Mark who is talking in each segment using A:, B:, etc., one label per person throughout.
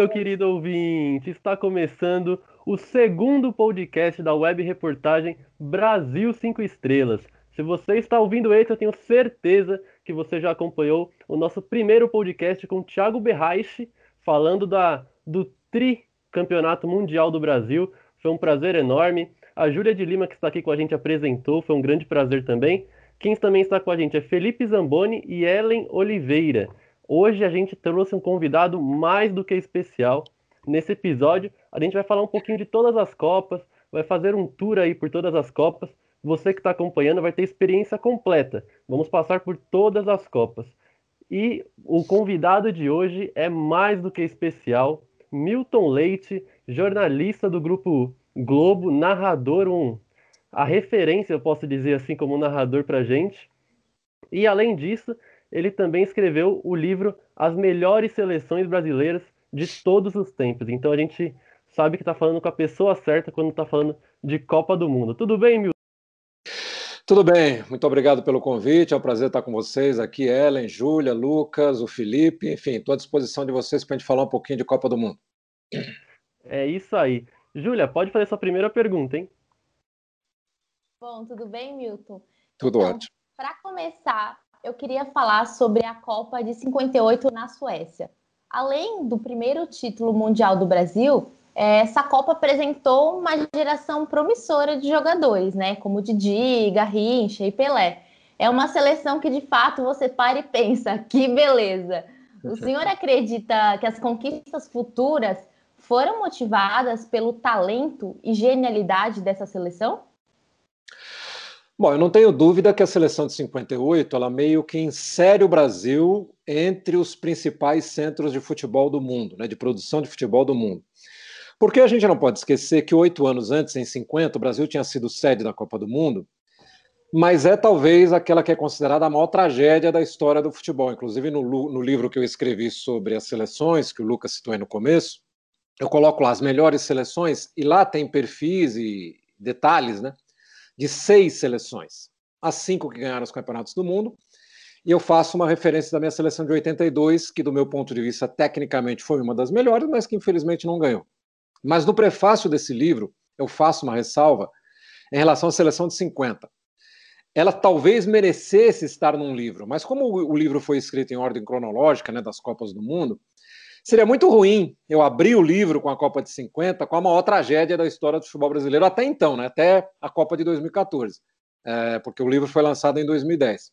A: meu querido ouvinte! Está começando o segundo podcast da web reportagem Brasil 5 Estrelas. Se você está ouvindo esse, eu tenho certeza que você já acompanhou o nosso primeiro podcast com Thiago Berraich, falando da, do Tri Campeonato Mundial do Brasil. Foi um prazer enorme. A Júlia de Lima, que está aqui com a gente, apresentou, foi um grande prazer também. Quem também está com a gente é Felipe Zamboni e Ellen Oliveira. Hoje a gente trouxe um convidado mais do que especial. Nesse episódio, a gente vai falar um pouquinho de todas as Copas, vai fazer um tour aí por todas as Copas. Você que está acompanhando vai ter experiência completa. Vamos passar por todas as Copas. E o convidado de hoje é mais do que especial. Milton Leite, jornalista do grupo Globo, narrador, um, a referência, eu posso dizer assim, como narrador para gente. E além disso, ele também escreveu o livro As Melhores Seleções Brasileiras de Todos os Tempos. Então a gente sabe que está falando com a pessoa certa quando está falando de Copa do Mundo. Tudo bem, Milton?
B: Tudo bem, muito obrigado pelo convite. É um prazer estar com vocês aqui, Ellen, Júlia, Lucas, o Felipe, enfim, estou à disposição de vocês para a gente falar um pouquinho de Copa do Mundo.
A: É isso aí. Júlia, pode fazer sua primeira pergunta, hein?
C: Bom, tudo bem, Milton?
B: Tudo então, ótimo.
C: Para começar, eu queria falar sobre a Copa de 58 na Suécia. Além do primeiro título mundial do Brasil, é, essa Copa apresentou uma geração promissora de jogadores, né? Como Didi, Garrincha e Pelé. É uma seleção que de fato você para e pensa, que beleza! O senhor acredita que as conquistas futuras foram motivadas pelo talento e genialidade dessa seleção?
B: Bom, eu não tenho dúvida que a seleção de 58 ela meio que insere o Brasil entre os principais centros de futebol do mundo, né, de produção de futebol do mundo. Porque a gente não pode esquecer que oito anos antes, em 50, o Brasil tinha sido sede da Copa do Mundo, mas é talvez aquela que é considerada a maior tragédia da história do futebol. Inclusive, no, no livro que eu escrevi sobre as seleções, que o Lucas citou aí no começo, eu coloco lá as melhores seleções, e lá tem perfis e detalhes, né? De seis seleções, as cinco que ganharam os campeonatos do mundo. E eu faço uma referência da minha seleção de 82, que, do meu ponto de vista, tecnicamente foi uma das melhores, mas que infelizmente não ganhou. Mas no prefácio desse livro, eu faço uma ressalva em relação à seleção de 50. Ela talvez merecesse estar num livro, mas como o livro foi escrito em ordem cronológica, né, das Copas do Mundo, Seria muito ruim eu abrir o livro com a Copa de 50 com a maior tragédia da história do futebol brasileiro até então, né? até a Copa de 2014, é, porque o livro foi lançado em 2010.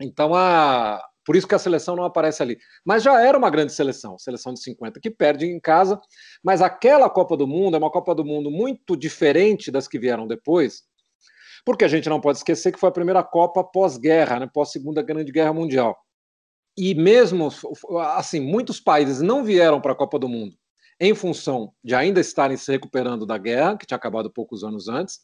B: Então, a... por isso que a seleção não aparece ali. Mas já era uma grande seleção, seleção de 50, que perde em casa, mas aquela Copa do Mundo é uma Copa do Mundo muito diferente das que vieram depois, porque a gente não pode esquecer que foi a primeira Copa pós-guerra, né? pós-segunda Grande Guerra Mundial e mesmo assim, muitos países não vieram para a Copa do Mundo em função de ainda estarem se recuperando da guerra, que tinha acabado poucos anos antes.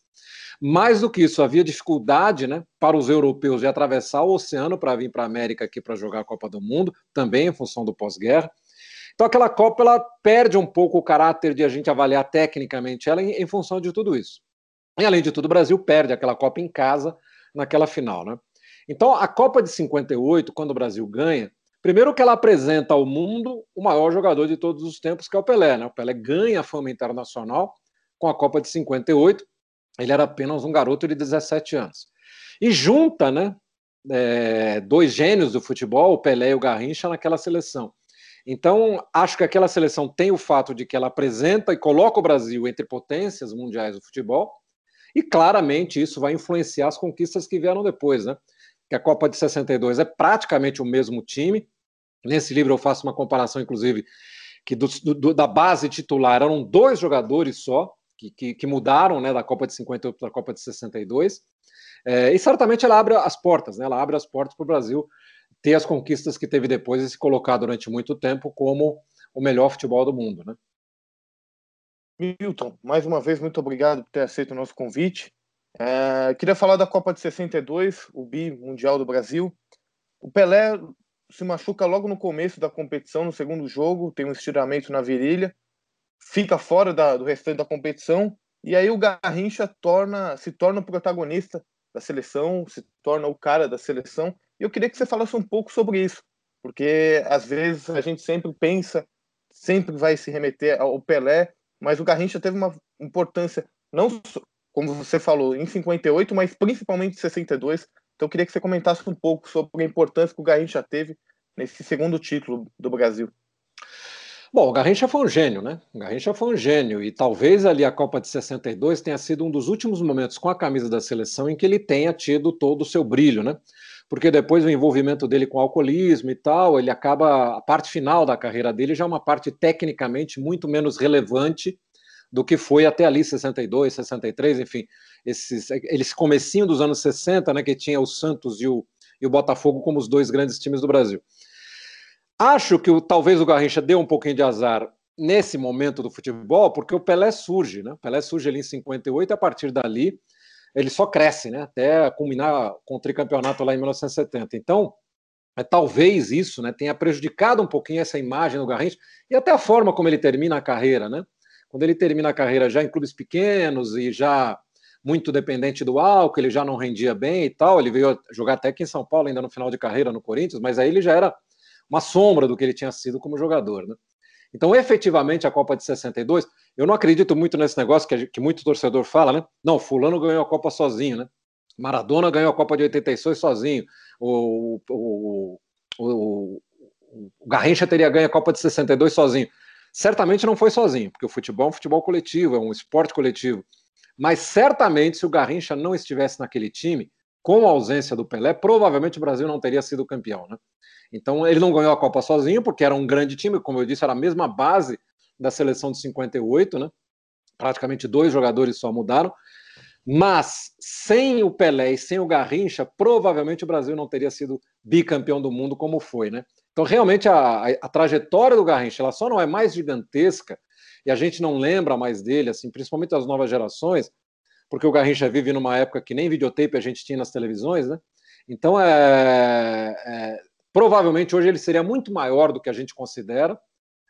B: Mais do que isso, havia dificuldade né, para os europeus de atravessar o oceano para vir para a América aqui para jogar a Copa do Mundo, também em função do pós-guerra. Então aquela Copa ela perde um pouco o caráter de a gente avaliar tecnicamente ela em, em função de tudo isso. E além de tudo, o Brasil perde aquela Copa em casa naquela final, né? Então, a Copa de 58, quando o Brasil ganha, primeiro que ela apresenta ao mundo o maior jogador de todos os tempos, que é o Pelé. Né? O Pelé ganha a fama internacional com a Copa de 58. Ele era apenas um garoto de 17 anos. E junta né, é, dois gênios do futebol, o Pelé e o Garrincha, naquela seleção. Então, acho que aquela seleção tem o fato de que ela apresenta e coloca o Brasil entre potências mundiais do futebol, e claramente isso vai influenciar as conquistas que vieram depois, né? Que a Copa de 62 é praticamente o mesmo time. Nesse livro eu faço uma comparação, inclusive, que do, do, da base titular eram dois jogadores só, que, que, que mudaram né, da Copa de 58 para a Copa de 62. É, e certamente ela abre as portas, né, ela abre as portas para o Brasil ter as conquistas que teve depois e se colocar durante muito tempo como o melhor futebol do mundo. Né?
D: Milton, mais uma vez, muito obrigado por ter aceito o nosso convite. É, queria falar da Copa de 62, o bi mundial do Brasil. O Pelé se machuca logo no começo da competição, no segundo jogo, tem um estiramento na virilha, fica fora da, do restante da competição, e aí o Garrincha torna, se torna o protagonista da seleção, se torna o cara da seleção. E eu queria que você falasse um pouco sobre isso, porque às vezes a gente sempre pensa sempre vai se remeter ao Pelé, mas o Garrincha teve uma importância, não como você falou, em 58, mas principalmente em 62. Então eu queria que você comentasse um pouco sobre a importância que o Garrincha teve nesse segundo título do Brasil.
B: Bom, o Garrincha foi um gênio, né? O Garrincha foi um gênio e talvez ali a Copa de 62 tenha sido um dos últimos momentos com a camisa da seleção em que ele tenha tido todo o seu brilho, né? Porque depois o envolvimento dele com o alcoolismo e tal, ele acaba a parte final da carreira dele já é uma parte tecnicamente muito menos relevante do que foi até ali 62, 63, enfim, esses eles comecinho dos anos 60, né, que tinha o Santos e o, e o Botafogo como os dois grandes times do Brasil. Acho que o, talvez o Garrincha deu um pouquinho de azar nesse momento do futebol, porque o Pelé surge, né? O Pelé surge ali em 58 e a partir dali ele só cresce, né? Até culminar com o tricampeonato lá em 1970. Então, é, talvez isso, né, tenha prejudicado um pouquinho essa imagem do Garrincha e até a forma como ele termina a carreira, né? Quando ele termina a carreira já em clubes pequenos e já muito dependente do álcool, ele já não rendia bem e tal. Ele veio jogar até aqui em São Paulo, ainda no final de carreira no Corinthians, mas aí ele já era uma sombra do que ele tinha sido como jogador. Né? Então, efetivamente, a Copa de 62, eu não acredito muito nesse negócio que, que muito torcedor fala, né? Não, Fulano ganhou a Copa sozinho, né? Maradona ganhou a Copa de 86 sozinho. O, o, o, o Garrincha teria ganho a Copa de 62 sozinho. Certamente não foi sozinho, porque o futebol é um futebol coletivo, é um esporte coletivo. Mas certamente, se o Garrincha não estivesse naquele time, com a ausência do Pelé, provavelmente o Brasil não teria sido campeão. Né? Então, ele não ganhou a Copa sozinho, porque era um grande time, como eu disse, era a mesma base da seleção de 58, né? praticamente dois jogadores só mudaram. Mas sem o Pelé e sem o Garrincha, provavelmente o Brasil não teria sido bicampeão do mundo como foi, né? Então, realmente, a, a, trajetória do Garrincha ela só não é mais gigantesca e a gente não lembra mais dele, assim, principalmente as novas gerações, porque o Garrincha vive numa época que nem videotape a gente tinha nas televisões, né? Então, é, é, provavelmente hoje ele seria muito maior do que a gente considera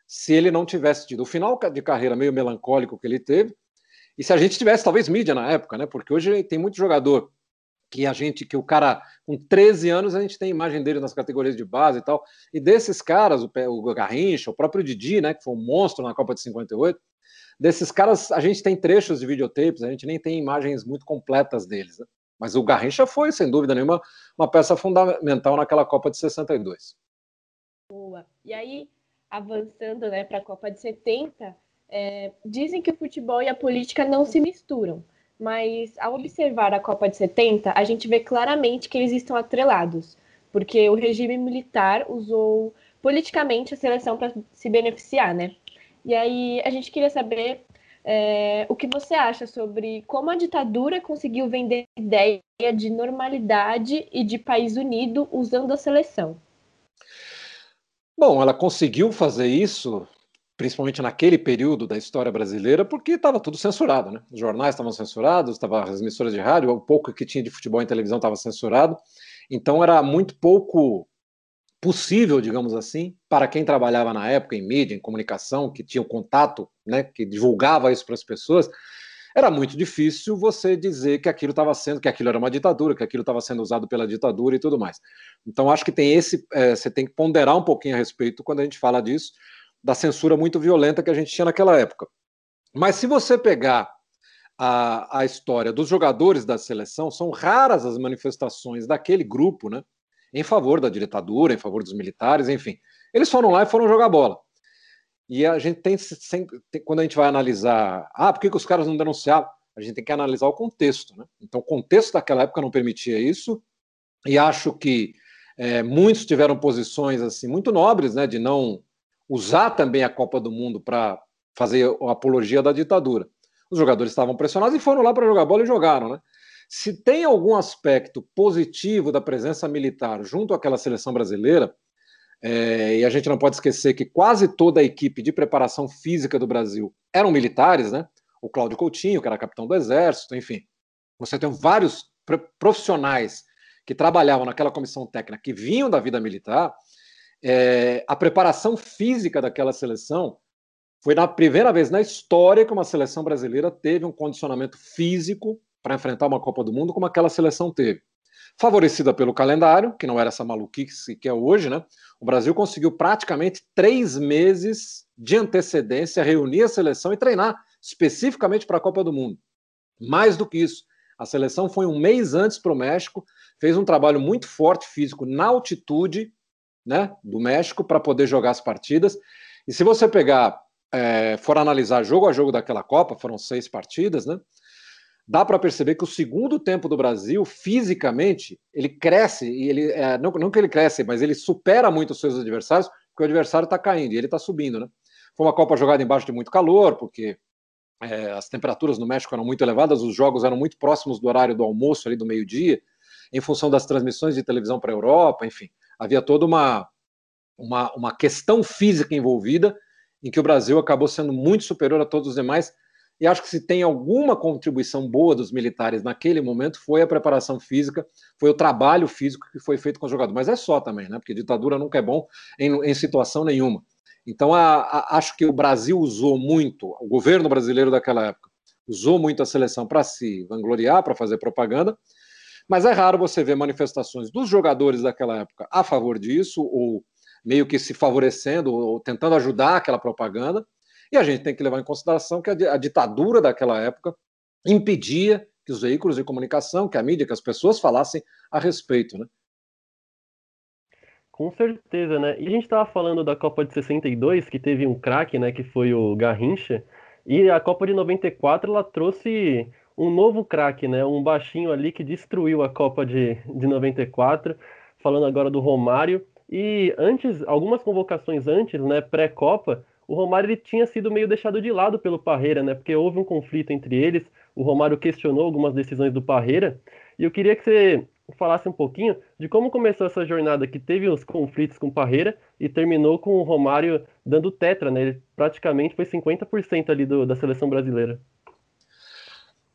B: se ele não tivesse tido o final de carreira meio melancólico que ele teve e se a gente tivesse talvez mídia na época, né? Porque hoje tem muito jogador que a gente, que o cara com 13 anos a gente tem imagem dele nas categorias de base e tal. E desses caras, o, o Garrincha, o próprio Didi, né, que foi um monstro na Copa de 58, desses caras a gente tem trechos de videotapes, a gente nem tem imagens muito completas deles. Né? Mas o Garrincha foi, sem dúvida nenhuma, uma peça fundamental naquela Copa de 62.
E: Boa. E aí, avançando né, para a Copa de 70, é, dizem que o futebol e a política não se misturam mas ao observar a Copa de 70, a gente vê claramente que eles estão atrelados, porque o regime militar usou politicamente a seleção para se beneficiar, né? E aí a gente queria saber é, o que você acha sobre como a ditadura conseguiu vender a ideia de normalidade e de país unido usando a seleção.
B: Bom, ela conseguiu fazer isso principalmente naquele período da história brasileira, porque estava tudo censurado, né? Os jornais estavam censurados, estava as emissoras de rádio, o pouco que tinha de futebol em televisão estava censurado. Então era muito pouco possível, digamos assim, para quem trabalhava na época em mídia, em comunicação, que tinha o contato, né, que divulgava isso para as pessoas, era muito difícil você dizer que aquilo estava sendo, que aquilo era uma ditadura, que aquilo estava sendo usado pela ditadura e tudo mais. Então acho que tem esse, é, você tem que ponderar um pouquinho a respeito quando a gente fala disso, da censura muito violenta que a gente tinha naquela época. Mas se você pegar a, a história dos jogadores da seleção, são raras as manifestações daquele grupo, né? Em favor da ditadura, em favor dos militares, enfim. Eles foram lá e foram jogar bola. E a gente tem, tem quando a gente vai analisar, ah, por que, que os caras não denunciaram? A gente tem que analisar o contexto, né? Então, o contexto daquela época não permitia isso, e acho que é, muitos tiveram posições assim muito nobres, né, de não usar também a Copa do Mundo para fazer a apologia da ditadura. Os jogadores estavam pressionados e foram lá para jogar bola e jogaram, né? Se tem algum aspecto positivo da presença militar junto àquela seleção brasileira, é, e a gente não pode esquecer que quase toda a equipe de preparação física do Brasil eram militares, né? O Cláudio Coutinho, que era capitão do Exército, enfim. Você tem vários profissionais que trabalhavam naquela comissão técnica que vinham da vida militar é, a preparação física daquela seleção foi na primeira vez na história que uma seleção brasileira teve um condicionamento físico para enfrentar uma Copa do Mundo como aquela seleção teve. Favorecida pelo calendário, que não era essa maluquice que é hoje, né? O Brasil conseguiu praticamente três meses de antecedência reunir a seleção e treinar especificamente para a Copa do Mundo. Mais do que isso, a seleção foi um mês antes para o México, fez um trabalho muito forte físico na altitude né, do México para poder jogar as partidas. E se você pegar, é, for analisar jogo a jogo daquela Copa, foram seis partidas, né? dá para perceber que o segundo tempo do Brasil, fisicamente, ele cresce, e ele é, não, não que ele cresce, mas ele supera muito os seus adversários, porque o adversário está caindo e ele está subindo, né? Foi uma Copa jogada embaixo de muito calor, porque é, as temperaturas no México eram muito elevadas, os jogos eram muito próximos do horário do almoço, ali do meio-dia, em função das transmissões de televisão para a Europa, enfim, havia toda uma, uma, uma questão física envolvida, em que o Brasil acabou sendo muito superior a todos os demais, e acho que se tem alguma contribuição boa dos militares naquele momento foi a preparação física, foi o trabalho físico que foi feito com os jogadores. Mas é só também, né? Porque ditadura nunca é bom em, em situação nenhuma. Então a, a, acho que o Brasil usou muito, o governo brasileiro daquela época usou muito a seleção para se vangloriar, para fazer propaganda. Mas é raro você ver manifestações dos jogadores daquela época a favor disso, ou meio que se favorecendo, ou tentando ajudar aquela propaganda. E a gente tem que levar em consideração que a, ditadura daquela época impedia que os veículos de comunicação, que a mídia, que as pessoas falassem a respeito, né?
A: Com certeza, né? E a gente estava falando da Copa de 62, que teve um craque, né, que foi o Garrincha, e a Copa de 94 ela trouxe um novo craque, né? Um baixinho ali que destruiu a Copa de, de 94, falando agora do Romário. E antes, algumas convocações antes, né, pré-Copa, o Romário ele tinha sido meio deixado de lado pelo Parreira, né? Porque houve um conflito entre eles. O Romário questionou algumas decisões do Parreira. E eu queria que você falasse um pouquinho de como começou essa jornada que teve os conflitos com o Parreira e terminou com o Romário dando tetra, né? Ele praticamente foi 50% ali do, da seleção brasileira.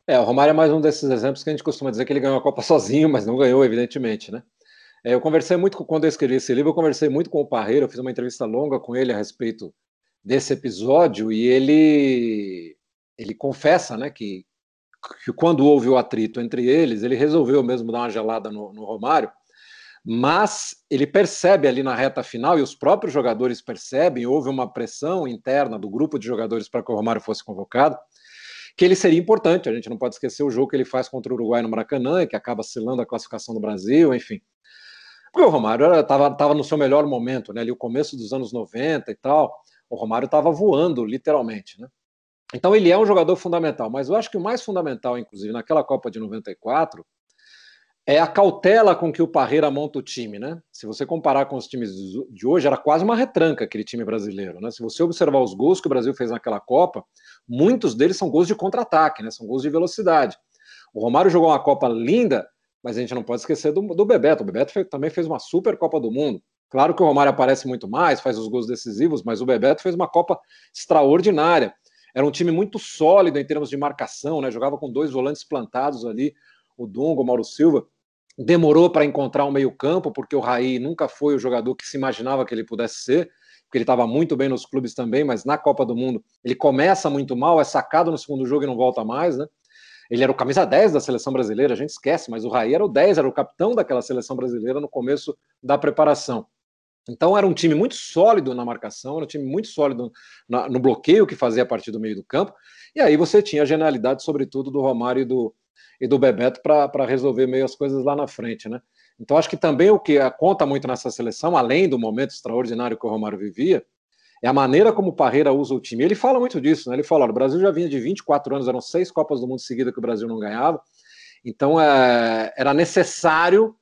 B: É, o Romário é mais um desses exemplos que a gente costuma dizer que ele ganhou a Copa sozinho, mas não ganhou, evidentemente, né? É, eu conversei muito, quando eu escrevi esse livro, eu conversei muito com o Parreira, eu fiz uma entrevista longa com ele a respeito desse episódio e ele ele confessa, né, que, que quando houve o atrito entre eles, ele resolveu mesmo dar uma gelada no, no Romário, mas ele percebe ali na reta final e os próprios jogadores percebem, houve uma pressão interna do grupo de jogadores para que o Romário fosse convocado, que ele seria importante. A gente não pode esquecer o jogo que ele faz contra o Uruguai no Maracanã, que acaba selando a classificação do Brasil, enfim. Porque o Romário estava no seu melhor momento, né? Ali o começo dos anos 90 e tal. O Romário estava voando, literalmente, né? Então ele é um jogador fundamental, mas eu acho que o mais fundamental, inclusive, naquela Copa de 94, é a cautela com que o Parreira monta o time, né? Se você comparar com os times de hoje, era quase uma retranca aquele time brasileiro, né? Se você observar os gols que o Brasil fez naquela Copa, muitos deles são gols de contra-ataque, né? São gols de velocidade. O Romário jogou uma Copa linda, mas a gente não pode esquecer do, do Bebeto. O Bebeto fez, também fez uma super Copa do Mundo. Claro que o Romário aparece muito mais, faz os gols decisivos, mas o Bebeto fez uma Copa extraordinária. Era um time muito sólido em termos de marcação, né? Jogava com dois volantes plantados ali, o Dungo, o Mauro Silva. Demorou para encontrar um meio-campo, porque o Raí nunca foi o jogador que se imaginava que ele pudesse ser, porque ele estava muito bem nos clubes também, mas na Copa do Mundo ele começa muito mal, é sacado no segundo jogo e não volta mais, né? Ele era o camisa 10 da seleção brasileira, a gente esquece, mas o Raí era o 10, era o capitão daquela seleção brasileira no começo da preparação. Então era um time muito sólido na marcação, era um time muito sólido na, no bloqueio que fazia a partir do meio do campo. E aí você tinha a genialidade, sobretudo, do Romário e do, e do Bebeto para resolver meio as coisas lá na frente, né? Então acho que também o que conta muito nessa seleção, além do momento extraordinário que o Romário vivia, é a maneira como o Parreira usa o time. Ele fala muito disso, né? Ele fala: o Brasil já vinha de 24 anos, eram seis Copas do Mundo seguidas que o Brasil não ganhava. Então é, era necessário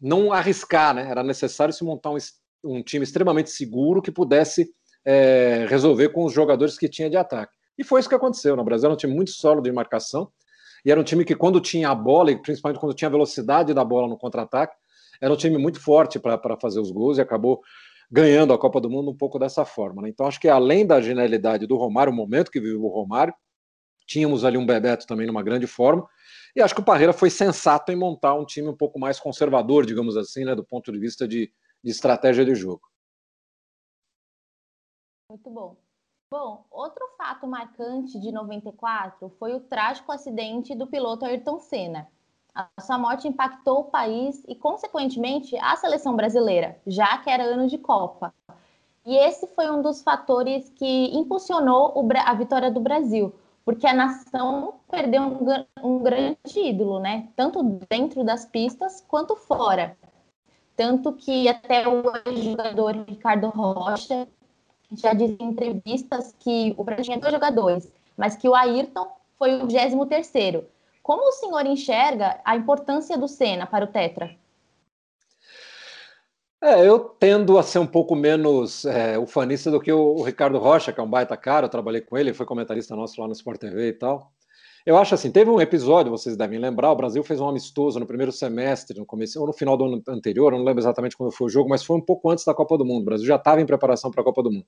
B: não arriscar, né? Era necessário se montar um, um time extremamente seguro que pudesse é, resolver com os jogadores que tinha de ataque. E foi isso que aconteceu. No né? Brasil era um time muito sólido de marcação, e era um time que, quando tinha a bola, e principalmente quando tinha a velocidade da bola no contra-ataque, era um time muito forte para fazer os gols e acabou ganhando a Copa do Mundo um pouco dessa forma. Né? Então, acho que além da genialidade do Romário, o momento que viveu o Romário, tínhamos ali um Bebeto também numa grande forma, e acho que o Parreira foi sensato em montar um time um pouco mais conservador, digamos assim, né, do ponto de vista de, de estratégia de jogo.
C: Muito bom. Bom, outro fato marcante de 94 foi o trágico acidente do piloto Ayrton Senna. A sua morte impactou o país e, consequentemente, a seleção brasileira, já que era ano de Copa. E esse foi um dos fatores que impulsionou a vitória do Brasil, porque a nação perdeu um, um grande ídolo, né? Tanto dentro das pistas quanto fora. Tanto que até o jogador Ricardo Rocha já disse em entrevistas que o Brasil tinha dois jogadores, mas que o Ayrton foi o 23 terceiro. Como o senhor enxerga a importância do Senna para o Tetra?
B: É, eu tendo a ser um pouco menos é, ufanista do que o, o, Ricardo Rocha, que é um baita cara, eu trabalhei com ele, foi comentarista nosso lá no Sport TV e tal. Eu acho assim, teve um episódio, vocês devem lembrar, o Brasil fez um amistoso no primeiro semestre, no começo, ou no final do ano anterior, eu não lembro exatamente quando foi o jogo, mas foi um pouco antes da Copa do Mundo. O Brasil já estava em preparação para a Copa do Mundo.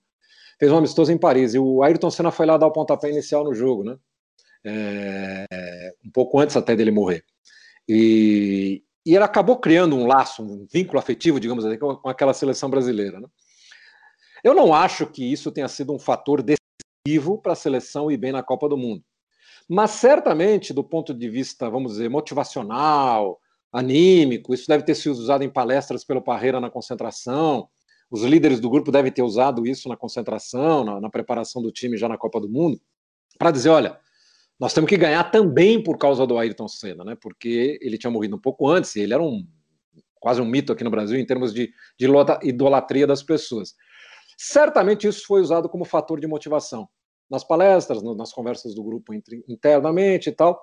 B: Fez um amistoso em Paris, e o Ayrton Senna foi lá dar o pontapé inicial no jogo, né? é, um pouco antes até dele morrer. E, e ele acabou criando um laço, um vínculo afetivo, digamos assim, com aquela seleção brasileira. Né? Eu não acho que isso tenha sido um fator decisivo para a seleção ir bem na Copa do Mundo. Mas certamente, do ponto de vista, vamos dizer, motivacional, anímico, isso deve ter sido usado em palestras pelo Parreira na concentração. Os líderes do grupo devem ter usado isso na concentração, na, na preparação do time já na Copa do Mundo, para dizer: olha, nós temos que ganhar também por causa do Ayrton Senna, né? Porque ele tinha morrido um pouco antes e ele era um quase um mito aqui no Brasil em termos de, de idolatria das pessoas. Certamente isso foi usado como fator de motivação nas palestras, no, nas conversas do grupo entre, internamente e tal.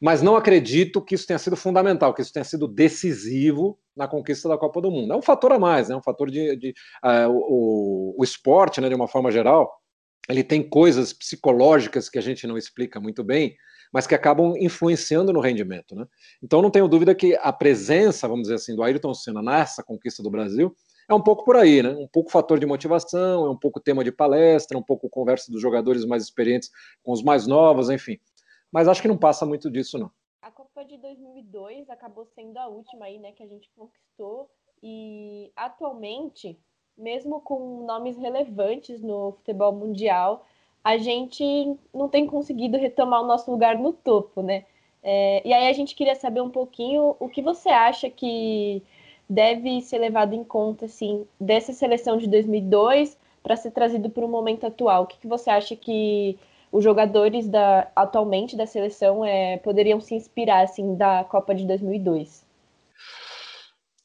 B: Mas não acredito que isso tenha sido fundamental, que isso tenha sido decisivo na conquista da Copa do Mundo. É um fator a mais, é né? um fator de, de uh, o, o esporte, né, de uma forma geral, ele tem coisas psicológicas que a gente não explica muito bem, mas que acabam influenciando no rendimento. Né? Então não tenho dúvida que a presença, vamos dizer assim, do Ayrton Senna nessa conquista do Brasil é um pouco por aí, né? Um pouco fator de motivação, é um pouco tema de palestra, um pouco conversa dos jogadores mais experientes com os mais novos, enfim. Mas acho que não passa muito disso, não.
E: A Copa de 2002 acabou sendo a última aí, né, que a gente conquistou e atualmente mesmo com nomes relevantes no futebol mundial, a gente não tem conseguido retomar o nosso lugar no topo, né? É, e aí a gente queria saber um pouquinho o que você acha que deve ser levado em conta, assim, dessa seleção de 2002 para ser trazido para o momento atual. O que, que você acha que os jogadores da, atualmente da seleção é, poderiam se inspirar, assim, da Copa de 2002?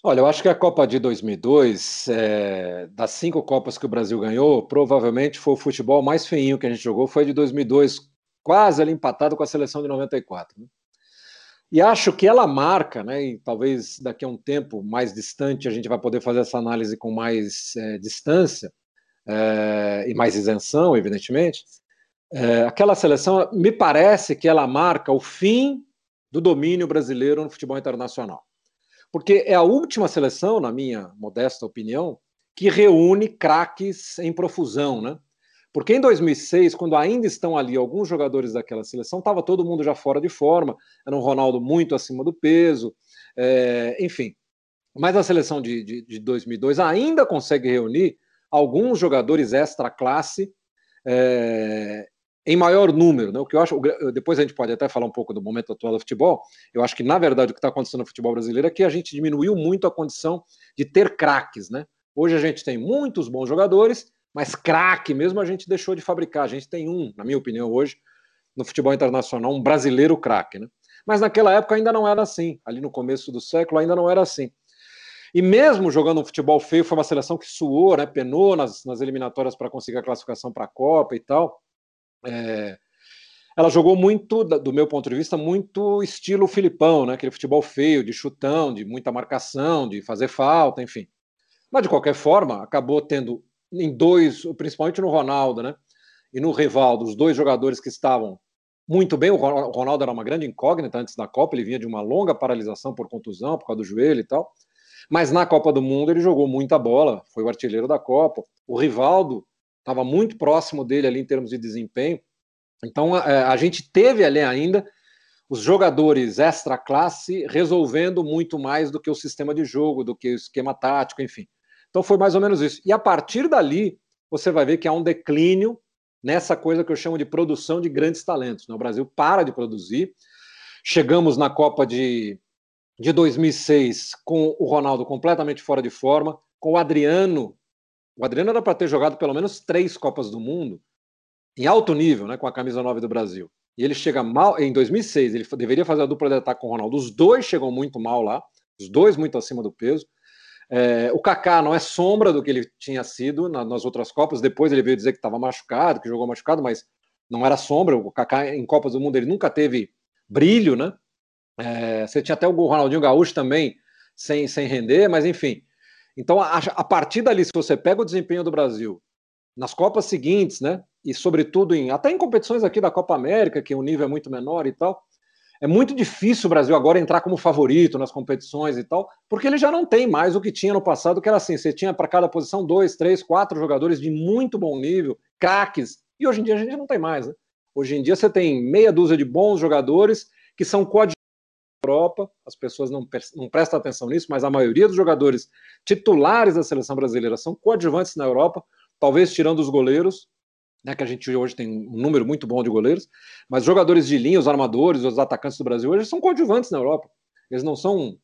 B: Olha, eu acho que a Copa de 2002, é, das cinco Copas que o Brasil ganhou, provavelmente foi o futebol mais feinho que a gente jogou, foi de 2002, quase ali empatado com a seleção de 94. Né? E acho que ela marca, né, e talvez daqui a um tempo mais distante a gente vai poder fazer essa análise com mais é, distância é, e mais isenção, evidentemente. É, aquela seleção, me parece que ela marca o fim do domínio brasileiro no futebol internacional porque é a última seleção, na minha modesta opinião, que reúne craques em profusão, né? Porque em 2006, quando ainda estão ali alguns jogadores daquela seleção, estava todo mundo já fora de forma, era um Ronaldo muito acima do peso, é, enfim. Mas a seleção de, de, de 2002 ainda consegue reunir alguns jogadores extra-classe é, em maior número, né? O que eu acho, depois a gente pode até falar um pouco do momento atual do futebol. Eu acho que na verdade o que está acontecendo no futebol brasileiro é que a gente diminuiu muito a condição de ter craques, né? Hoje a gente tem muitos bons jogadores, mas craque mesmo a gente deixou de fabricar. A gente tem um, na minha opinião, hoje no futebol internacional, um brasileiro craque, né? Mas naquela época ainda não era assim. Ali no começo do século ainda não era assim. E mesmo jogando um futebol feio, foi uma seleção que suou, né? Penou nas, nas eliminatórias para conseguir a classificação para a Copa e tal. É, ela jogou muito, do meu ponto de vista, muito estilo Filipão, né? aquele futebol feio, de chutão, de muita marcação, de fazer falta, enfim. Mas, de qualquer forma, acabou tendo em dois, principalmente no Ronaldo né? e no Rivaldo, os dois jogadores que estavam muito bem. O Ronaldo era uma grande incógnita antes da Copa, ele vinha de uma longa paralisação por contusão, por causa do joelho e tal. Mas na Copa do Mundo ele jogou muita bola, foi o artilheiro da Copa. O Rivaldo estava muito próximo dele ali em termos de desempenho. Então a, é, a gente teve ali ainda os jogadores extra classe resolvendo muito mais do que o sistema de jogo, do que o esquema tático, enfim. Então foi mais ou menos isso. E a partir dali, você vai ver que há um declínio nessa coisa que eu chamo de produção de grandes talentos. Né? O Brasil para de produzir. Chegamos na Copa de, de 2006 com o Ronaldo completamente fora de forma, com o Adriano. O Adriano era para ter jogado pelo menos três Copas do Mundo em alto nível, né, com a camisa 9 do Brasil. E ele chega mal em 2006, ele deveria fazer a dupla de ataque com o Ronaldo. Os dois chegam muito mal lá, os dois muito acima do peso. É, o Kaká não é sombra do que ele tinha sido na, nas outras Copas. Depois ele veio dizer que estava machucado, que jogou machucado, mas não era sombra. O Kaká em Copas do Mundo ele nunca teve brilho, né? É, você tinha até o Ronaldinho Gaúcho também sem, sem render, mas enfim. Então, a, a partir dali, se você pega o desempenho do Brasil nas Copas seguintes, né? E sobretudo em até em competições aqui da Copa América, que o nível é muito menor e tal, é muito difícil o Brasil agora entrar como favorito nas competições e tal, porque ele já não tem mais o que tinha no passado, que era assim: você tinha para cada posição dois, três, quatro jogadores de muito bom nível, craques, e hoje em dia a gente não tem mais, né? Hoje em dia você tem meia dúzia de bons jogadores que são coadjuvantes na Europa, as pessoas não, não prestam atenção nisso, mas a maioria dos jogadores titulares da seleção brasileira são coadjuvantes na Europa, talvez tirando os goleiros, né, que a gente hoje tem um número muito bom de goleiros, mas jogadores de linha, os armadores, os atacantes do Brasil hoje são coadjuvantes na Europa. Eles não são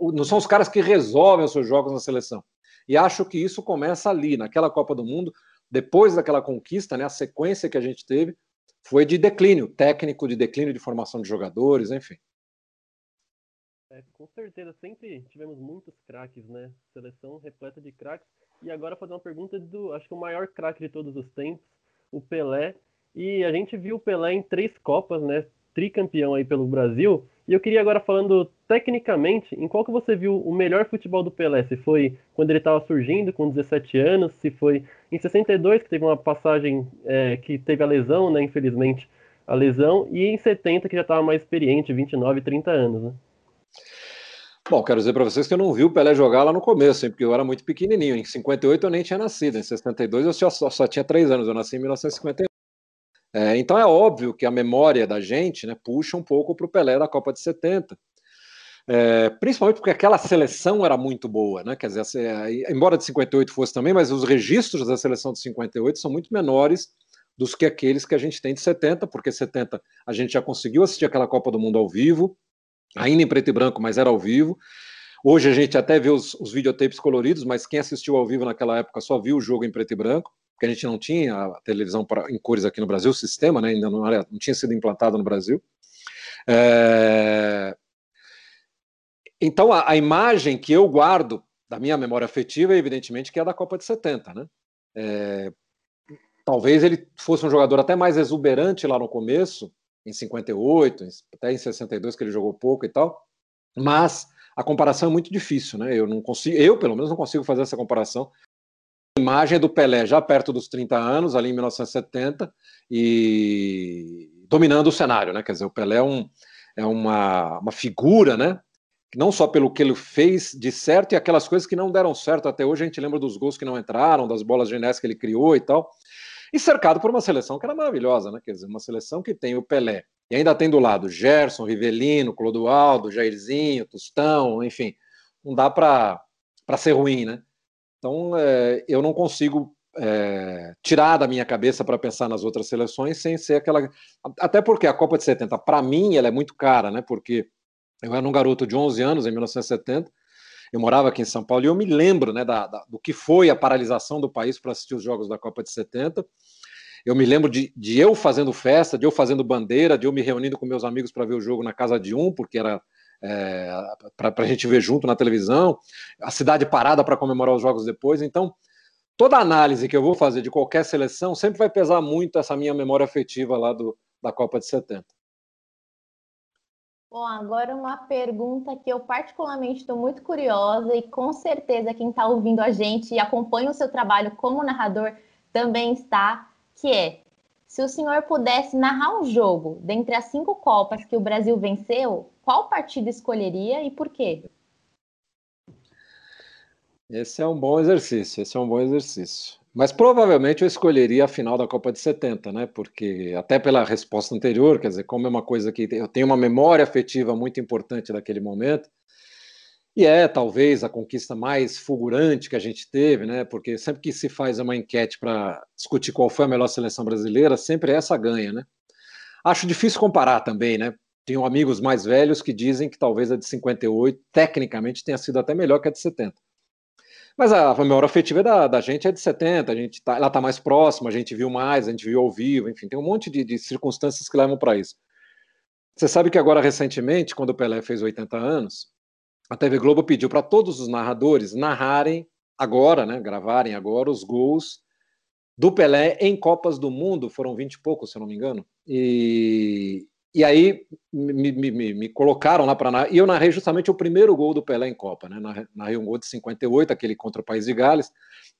B: não são os caras que resolvem os seus jogos na seleção. E acho que isso começa ali, naquela Copa do Mundo, depois daquela conquista, né, a sequência que a gente teve foi de declínio técnico, de declínio de formação de jogadores, enfim.
A: É, com certeza, sempre tivemos muitos craques, né? Seleção repleta de craques. E agora fazer uma pergunta do, acho que o maior craque de todos os tempos, o Pelé. E a gente viu o Pelé em três Copas, né? Tricampeão aí pelo Brasil. E eu queria agora falando tecnicamente, em qual que você viu o melhor futebol do Pelé? Se foi quando ele estava surgindo, com 17 anos, se foi em 62, que teve uma passagem é, que teve a lesão, né? Infelizmente, a lesão, e em 70, que já estava mais experiente, 29, 30 anos, né?
B: Bom, quero dizer para vocês que eu não vi o Pelé jogar lá no começo, hein, porque eu era muito pequenininho. Em 58 eu nem tinha nascido, em 62 eu só, só, só tinha três anos, eu nasci em 1951. É, então é óbvio que a memória da gente né, puxa um pouco para o Pelé da Copa de 70. É, principalmente porque aquela seleção era muito boa, né? Quer dizer, embora de 58 fosse também, mas os registros da seleção de 58 são muito menores dos que aqueles que a gente tem de 70, porque 70 a gente já conseguiu assistir aquela Copa do Mundo ao vivo, ainda em preto e branco, mas era ao vivo. Hoje a gente até vê os, os videotapes coloridos, mas quem assistiu ao vivo naquela época só viu o jogo em preto e branco, porque a gente não tinha a televisão pra, em cores aqui no Brasil, o sistema né, ainda não, era, não tinha sido implantado no Brasil. É... Então a, a, imagem que eu guardo da minha memória afetiva é evidentemente que é da Copa de 70, né? É... Talvez ele fosse um jogador até mais exuberante lá no começo, em 58, até em 62 que ele jogou pouco e tal, mas a comparação é muito difícil, né? Eu não consigo, eu pelo menos não consigo fazer essa comparação. A imagem do Pelé já perto dos 30 anos, ali em 1970, e dominando o cenário, né? Quer dizer, o Pelé é, um, é uma, uma figura, né? Não só pelo que ele fez de certo e aquelas coisas que não deram certo até hoje, a gente lembra dos gols que não entraram, das bolas de que ele criou e tal e cercado por uma seleção que era maravilhosa, né? Quer dizer, uma seleção que tem o Pelé, e ainda tem do lado Gerson, Rivelino, Clodoaldo, Jairzinho, Tostão, enfim, não dá para ser ruim, né? Então, é, eu não consigo é, tirar da minha cabeça para pensar nas outras seleções sem ser aquela. Até porque a Copa de 70, para mim, ela é muito cara, né? Porque eu era um garoto de 11 anos em 1970 eu morava aqui em São Paulo e eu me lembro né, da, da, do que foi a paralisação do país para assistir os jogos da Copa de 70. Eu me lembro de, de eu fazendo festa, de eu fazendo bandeira, de eu me reunindo com meus amigos para ver o jogo na casa de um, porque era é, para a gente ver junto na televisão, a cidade parada para comemorar os jogos depois. Então, toda análise que eu vou fazer de qualquer seleção sempre vai pesar muito essa minha memória afetiva lá do, da Copa de 70.
C: Bom, agora uma pergunta que eu particularmente estou muito curiosa e com certeza quem está ouvindo a gente e acompanha o seu trabalho como narrador também está, que é se o senhor pudesse narrar um jogo dentre as cinco Copas que o Brasil venceu, qual partido escolheria e por quê?
B: Esse é um bom exercício, esse é um bom exercício. Mas provavelmente eu escolheria a final da Copa de 70, né? Porque, até pela resposta anterior, quer dizer, como é uma coisa que eu tenho uma memória afetiva muito importante daquele momento, e é talvez a conquista mais fulgurante que a gente teve, né? Porque sempre que se faz uma enquete para discutir qual foi a melhor seleção brasileira, sempre essa ganha, né? Acho difícil comparar também, né? Tenho amigos mais velhos que dizem que talvez a de 58, tecnicamente, tenha sido até melhor que a de 70. Mas a memória afetiva da, da gente é de 70, a gente tá, ela está mais próxima, a gente viu mais, a gente viu ao vivo, enfim, tem um monte de, de circunstâncias que levam para isso. Você sabe que agora, recentemente, quando o Pelé fez 80 anos, a TV Globo pediu para todos os narradores narrarem agora, né, gravarem agora os gols do Pelé em Copas do Mundo, foram 20 e poucos, se eu não me engano, e, e aí me, me, me colocaram lá para e eu narrei justamente o primeiro gol do Pelé em Copa, né? Narrei um gol de 58, aquele contra o País de Gales,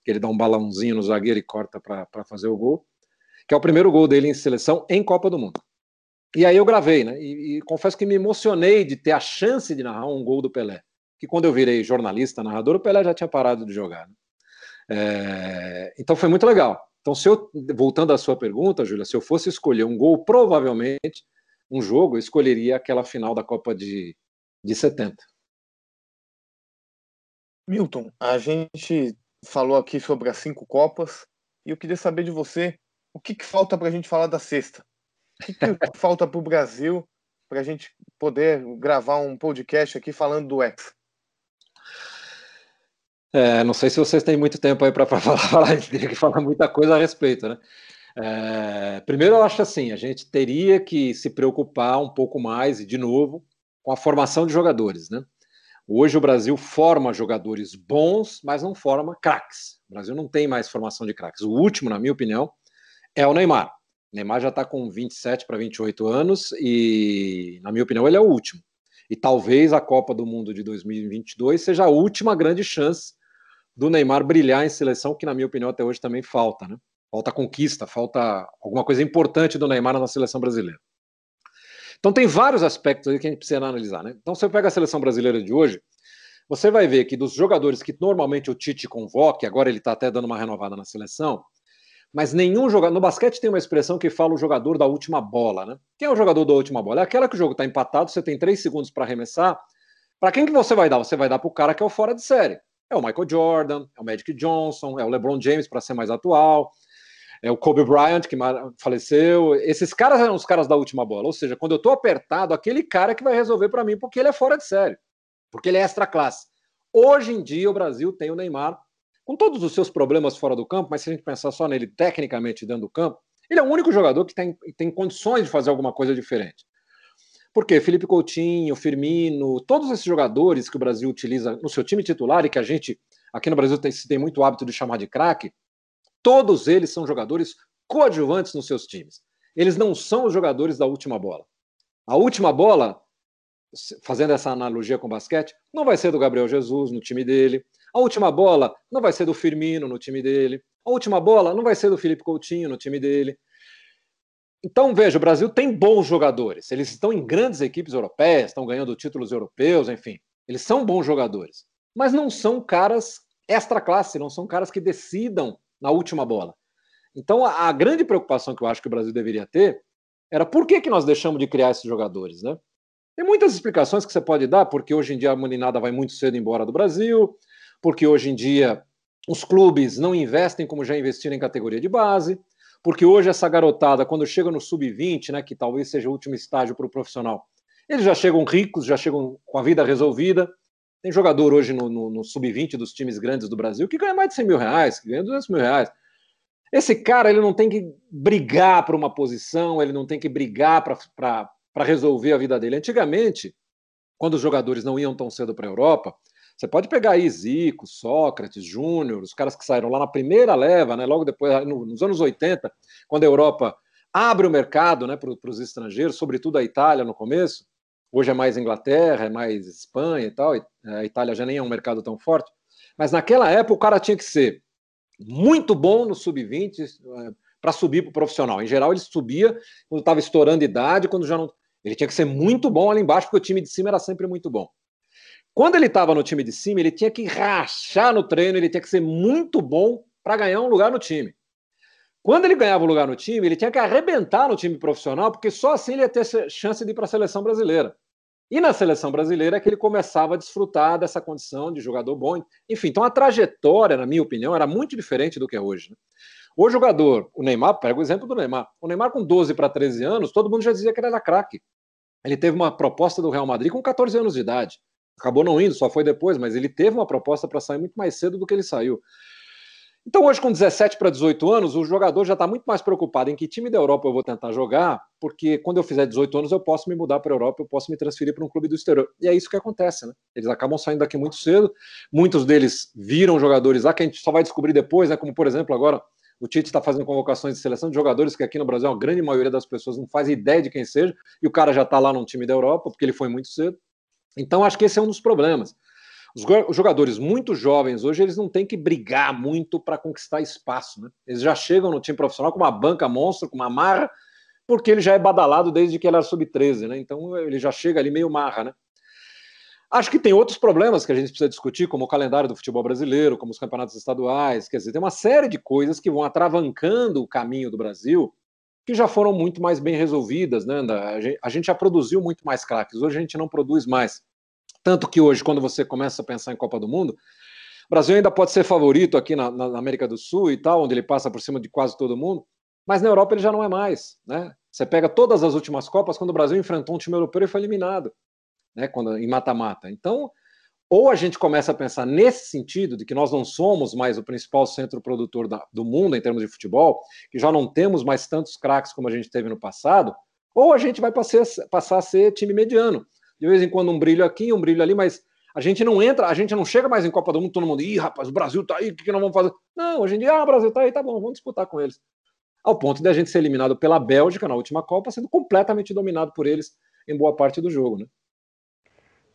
B: que ele dá um balãozinho no zagueiro e corta para fazer o gol, que é o primeiro gol dele em seleção em Copa do Mundo. E aí eu gravei, né? E, e confesso que me emocionei de ter a chance de narrar um gol do Pelé. Que quando eu virei jornalista, narrador, o Pelé já tinha parado de jogar. Né? É... Então foi muito legal. Então, se eu, voltando à sua pergunta, Júlia, se eu fosse escolher um gol, provavelmente um jogo, eu escolheria aquela final da Copa de, de 70.
D: Milton, a gente falou aqui sobre as cinco Copas e eu queria saber de você o que, que falta para a gente falar da sexta? O que, que falta para o Brasil para a gente poder gravar um podcast aqui falando do Hexa?
B: É, não sei se vocês têm muito tempo aí para falar, falar, teria que falar muita coisa a respeito, né? É, primeiro, eu acho assim: a gente teria que se preocupar um pouco mais, e de novo, com a formação de jogadores. Né? Hoje o Brasil forma jogadores bons, mas não forma craques. O Brasil não tem mais formação de craques. O último, na minha opinião, é o Neymar. O Neymar já está com 27 para 28 anos e, na minha opinião, ele é o último. E talvez a Copa do Mundo de 2022 seja a última grande chance do Neymar brilhar em seleção, que, na minha opinião, até hoje também falta. Né? Falta conquista, falta alguma coisa importante do Neymar na seleção brasileira. Então tem vários aspectos aí que a gente precisa analisar, né? Então, se eu pego a seleção brasileira de hoje, você vai ver que dos jogadores que normalmente o Tite convoca, agora ele está até dando uma renovada na seleção, mas nenhum jogador. No basquete tem uma expressão que fala o jogador da última bola, né? Quem é o jogador da última bola? É aquela que o jogo está empatado, você tem três segundos para arremessar. Para quem que você vai dar? Você vai dar para o cara que é o fora de série. É o Michael Jordan, é o Magic Johnson, é o LeBron James, para ser mais atual é o Kobe Bryant, que faleceu. Esses caras eram os caras da última bola. Ou seja, quando eu tô apertado, aquele cara que vai resolver para mim, porque ele é fora de série, porque ele é extra classe. Hoje em dia, o Brasil tem o Neymar, com todos os seus problemas fora do campo, mas se a gente pensar só nele tecnicamente dentro do campo, ele é o único jogador que tem, tem condições de fazer alguma coisa diferente. Porque Felipe Coutinho, Firmino, todos esses jogadores que o Brasil utiliza no seu time titular e que a gente, aqui no Brasil, tem, tem muito hábito de chamar de craque, Todos eles são jogadores coadjuvantes nos seus times. Eles não são os jogadores da última bola. A última bola, fazendo essa analogia com o basquete, não vai ser do Gabriel Jesus no time dele. A última bola não vai ser do Firmino no time dele. A última bola não vai ser do Felipe Coutinho no time dele. Então, veja, o Brasil tem bons jogadores. Eles estão em grandes equipes europeias, estão ganhando títulos europeus, enfim. Eles são bons jogadores. Mas não são caras extra classe, não são caras que decidam na última bola. Então, a, a, grande preocupação que eu acho que o Brasil deveria ter era por que, que nós deixamos de criar esses jogadores, né? Tem muitas explicações que você pode dar, porque hoje em dia a meninada vai muito cedo embora do Brasil, porque hoje em dia os clubes não investem como já investiram em categoria de base, porque hoje essa garotada, quando chega no sub-20, né, que talvez seja o último estágio para o profissional, eles já chegam ricos, já chegam com a vida resolvida, tem jogador hoje no, no, no sub-20 dos times grandes do Brasil que ganha mais de 100 mil reais, que ganha 200 mil reais. Esse cara ele não tem que brigar por uma posição, ele não tem que brigar para resolver a vida dele. Antigamente, quando os jogadores não iam tão cedo para a Europa, você pode pegar aí Zico, Sócrates, Júnior, os caras que saíram lá na primeira leva, né, logo depois, nos anos 80, quando a Europa abre o mercado né, para os estrangeiros, sobretudo a Itália no começo, Hoje é mais Inglaterra, é mais Espanha e tal. A Itália já nem é um mercado tão forte. Mas naquela época o cara tinha que ser muito bom no sub-20 eh, para subir para o profissional. Em geral, ele subia quando estava estourando idade, quando já não. Ele tinha que ser muito bom ali embaixo, porque o time de cima era sempre muito bom. Quando ele estava no time de cima, ele tinha que rachar no treino, ele tinha que ser muito bom para ganhar um lugar no time. Quando ele ganhava o lugar no time, ele tinha que arrebentar no time profissional, porque só assim ele ia ter chance de ir para a seleção brasileira. E na seleção brasileira é que ele começava a desfrutar dessa condição de jogador bom. Enfim, então a trajetória, na minha opinião, era muito diferente do que é hoje. Né? O jogador, o Neymar, pega o exemplo do Neymar. O Neymar, com 12 para 13 anos, todo mundo já dizia que ele era craque. Ele teve uma proposta do Real Madrid com 14 anos de idade. Acabou não indo, só foi depois, mas ele teve uma proposta para sair muito mais cedo do que ele saiu. Então, hoje, com 17 para 18 anos, o jogador já está muito mais preocupado em que time da Europa eu vou tentar jogar, porque quando eu fizer 18 anos eu posso me mudar para a Europa, eu posso me transferir para um clube do exterior. E é isso que acontece, né? Eles acabam saindo daqui muito cedo. Muitos deles viram jogadores lá que a gente só vai descobrir depois, né? Como, por exemplo, agora o Tite está fazendo convocações de seleção de jogadores que aqui no Brasil a grande maioria das pessoas não faz ideia de quem seja, e o cara já está lá num time da Europa, porque ele foi muito cedo. Então, acho que esse é um dos problemas. Os jogadores muito jovens hoje, eles não têm que brigar muito para conquistar espaço. Né? Eles já chegam no time profissional com uma banca monstro, com uma marra, porque ele já é badalado desde que ele era sub-13, né? Então ele já chega ali meio marra, né? Acho que tem outros problemas que a gente precisa discutir, como o calendário do futebol brasileiro, como os campeonatos estaduais, quer dizer, tem uma série de coisas que vão atravancando o caminho do Brasil, que já foram muito mais bem resolvidas, né? A gente já produziu muito mais craques, hoje a gente não produz mais. Tanto que hoje, quando você começa a pensar em Copa do Mundo, o Brasil ainda pode ser favorito aqui na, na, América do Sul e tal, onde ele passa por cima de quase todo mundo, mas na Europa ele já não é mais. Né? Você pega todas as últimas Copas, quando o Brasil enfrentou um time europeu e foi eliminado né? quando, em mata-mata. Então, ou a gente começa a pensar nesse sentido, de que nós não somos mais o principal centro produtor da, do mundo em termos de futebol, que já não temos mais tantos craques como a gente teve no passado, ou a gente vai passar, passar a ser time mediano de vez em quando um brilho aqui, um brilho ali, mas a gente não entra, a gente não chega mais em Copa do Mundo, todo mundo, ih, rapaz, o Brasil tá aí, o que, que nós vamos fazer? Não, hoje em dia, ah, o Brasil tá aí, tá bom, vamos disputar com eles. Ao ponto de a gente ser eliminado pela Bélgica na última Copa, sendo completamente dominado por eles em boa parte do jogo, né?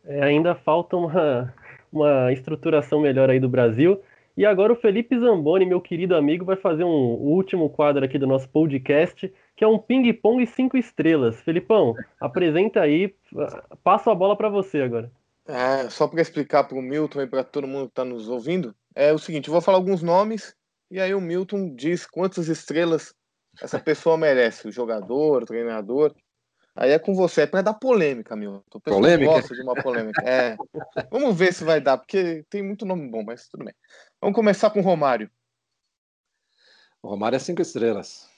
A: É, ainda falta uma, uma estruturação melhor aí do Brasil. E agora o Felipe Zamboni, meu querido amigo, vai fazer um, último quadro aqui do nosso podcast, que é um ping-pong cinco estrelas. Felipão, apresenta aí, passo a bola para você agora.
D: É, só para explicar para o Milton e para todo mundo que está nos ouvindo, é o seguinte: eu vou falar alguns nomes e aí o Milton diz quantas estrelas essa pessoa merece, o jogador, o treinador. Aí é com você, é para dar polêmica, Milton.
B: Polêmica?
D: gosta de uma polêmica. É. Vamos ver se vai dar, porque tem muito nome bom, mas tudo bem. Vamos começar com o Romário.
B: O Romário é cinco estrelas.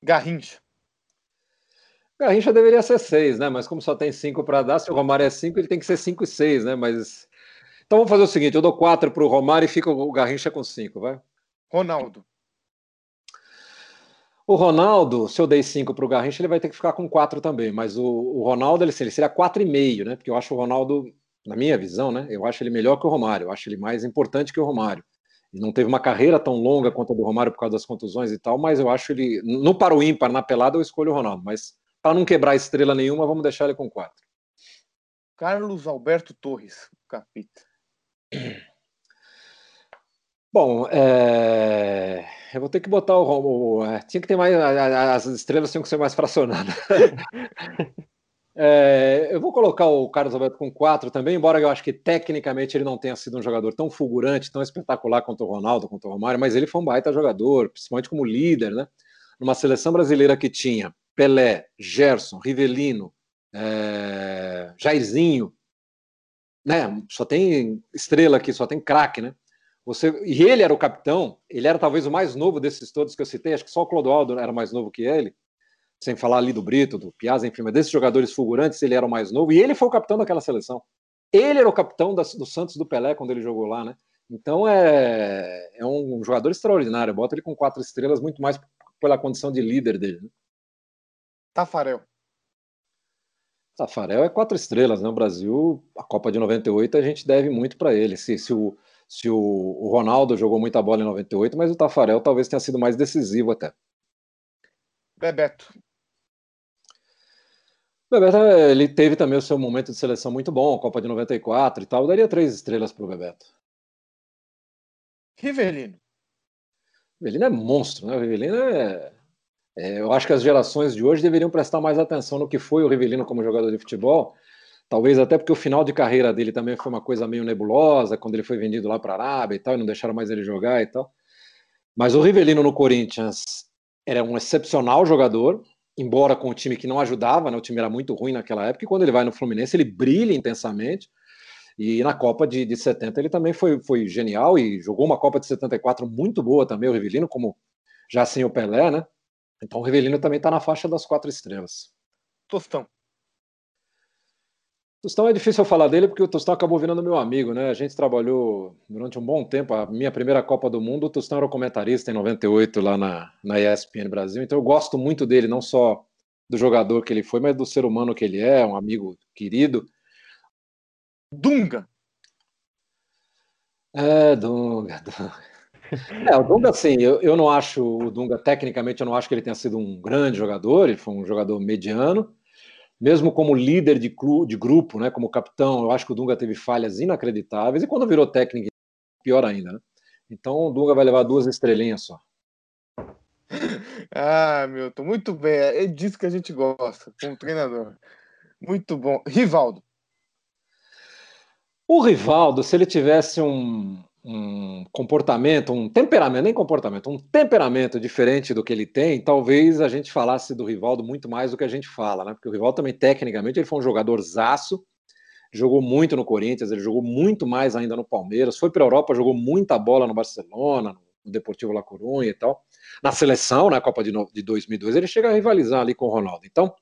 D: Garrincha.
B: Garrincha deveria ser seis, né? Mas como só tem cinco para dar, se o Romário é cinco, ele tem que ser cinco e seis, né? Mas então vamos fazer o seguinte: eu dou quatro para o Romário e fica o Garrincha com cinco, vai?
D: Ronaldo.
B: O Ronaldo, se eu dei cinco para o Garrincha, ele vai ter que ficar com quatro também. Mas o, o Ronaldo, ele, ele seria quatro e meio, né? Porque eu acho o Ronaldo, na minha visão, né? Eu acho ele melhor que o Romário. Eu acho ele mais importante que o Romário. Ele não teve uma carreira tão longa quanto a do Romário por causa das contusões e tal, mas eu acho ele. No para o ímpar, na pelada, eu escolho o Ronaldo. Mas para não quebrar estrela nenhuma, vamos deixar ele com quatro.
D: Carlos Alberto Torres, capita.
B: Bom, é... eu vou ter que botar o. É, tinha que ter mais. As estrelas tinham que ser mais fracionadas. É, eu vou colocar o Carlos Alberto com quatro também, embora eu acho que tecnicamente ele não tenha sido um jogador tão fulgurante, tão espetacular quanto o Ronaldo, quanto o Romário, mas ele foi um baita jogador, principalmente como líder, né? Numa seleção brasileira que tinha Pelé, Gerson, Rivelino, é, Jairzinho, né? Só tem estrela aqui, só tem craque, né? Você, e ele era o capitão, ele era talvez o mais novo desses todos que eu citei, acho que só o Clodoaldo era mais novo que ele sem falar ali do Brito, do Piazza, enfim, mas desses jogadores fulgurantes, ele era o mais novo, e ele foi o capitão daquela seleção. Ele era o capitão da, do Santos do Pelé quando ele jogou lá, né? Então é, é um jogador extraordinário, bota ele com quatro estrelas, muito mais pela condição de líder dele. Né?
D: Tafarel.
B: Tafarel é quatro estrelas, né? O Brasil, a Copa de 98, a gente deve muito para ele. Se, se, o, se o, o Ronaldo jogou muita bola em 98, mas o Tafarel talvez tenha sido mais decisivo até.
D: Bebeto.
B: Bebeto, ele teve também o seu momento de seleção muito bom, Copa de 94 e tal. Eu daria três estrelas para o Bebeto.
D: Rivelino.
B: Rivelino é monstro, né? O Rivelino é... é... Eu acho que as gerações de hoje deveriam prestar mais atenção no que foi o Rivelino como jogador de futebol. Talvez até porque o final de carreira dele também foi uma coisa meio nebulosa, quando ele foi vendido lá para a Arábia e tal, e não deixaram mais ele jogar e tal. Mas o Rivelino no Corinthians era um excepcional jogador, embora com um time que não ajudava, né? o time era muito ruim naquela época, e quando ele vai no Fluminense ele brilha intensamente, e na Copa de, de 70 ele também foi, foi genial, e jogou uma Copa de 74 muito boa também, o Rivelino, como já sem o Pelé, né? Então o Rivelino também está na faixa das quatro estrelas.
D: Tostão.
B: Tostão é difícil eu falar dele porque o Tostão acabou virando meu amigo, né? A gente trabalhou durante um bom tempo. A minha primeira Copa do Mundo, o Tostão era o comentarista em 98 lá na, na ESPN Brasil. Então eu gosto muito dele, não só do jogador que ele foi, mas do ser humano que ele é, um amigo querido.
D: Dunga.
B: É, Dunga, Dunga. É, o Dunga, assim, eu, eu não acho o Dunga, tecnicamente, eu não acho que ele tenha sido um grande jogador, ele foi um jogador mediano. Mesmo como líder de, clu, de grupo, né, como capitão, eu acho que o Dunga teve falhas inacreditáveis. E quando virou técnico, pior ainda, né? Então o Dunga vai levar duas estrelinhas só.
D: Ah, Milton, muito bem. É disso que a gente gosta, como treinador. Muito bom. Rivaldo.
B: O Rivaldo, se ele tivesse um, um comportamento, um temperamento, nem comportamento, um temperamento diferente do que ele tem, talvez a gente falasse do Rivaldo muito mais do que a gente fala, né? Porque o Rivaldo também, tecnicamente, ele foi um jogador zaço, jogou muito no Corinthians, ele jogou muito mais ainda no Palmeiras, foi para a Europa, jogou muita bola no Barcelona, no Deportivo La Coruña e tal. Na seleção, na Copa de, de 2002, ele chega a rivalizar ali com o Ronaldo. Então,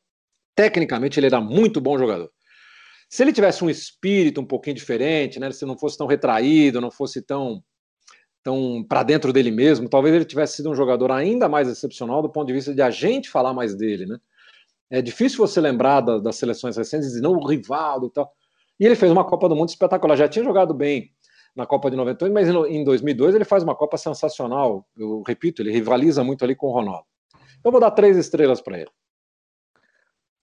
B: tecnicamente, ele era muito bom jogador. Se ele tivesse um espírito um pouquinho diferente, né, se não fosse tão retraído, não fosse tão tão para dentro dele mesmo, talvez ele tivesse sido um jogador ainda mais excepcional do ponto de vista de a gente falar mais dele, né? É difícil você lembrar da, das seleções recentes e não, o Rivaldo e tal. E ele fez uma Copa do Mundo espetacular. Já tinha jogado bem na Copa de 98, mas em 2002 ele faz uma Copa sensacional. Eu repito, ele rivaliza muito ali com o Ronaldo. Eu vou dar três estrelas para ele.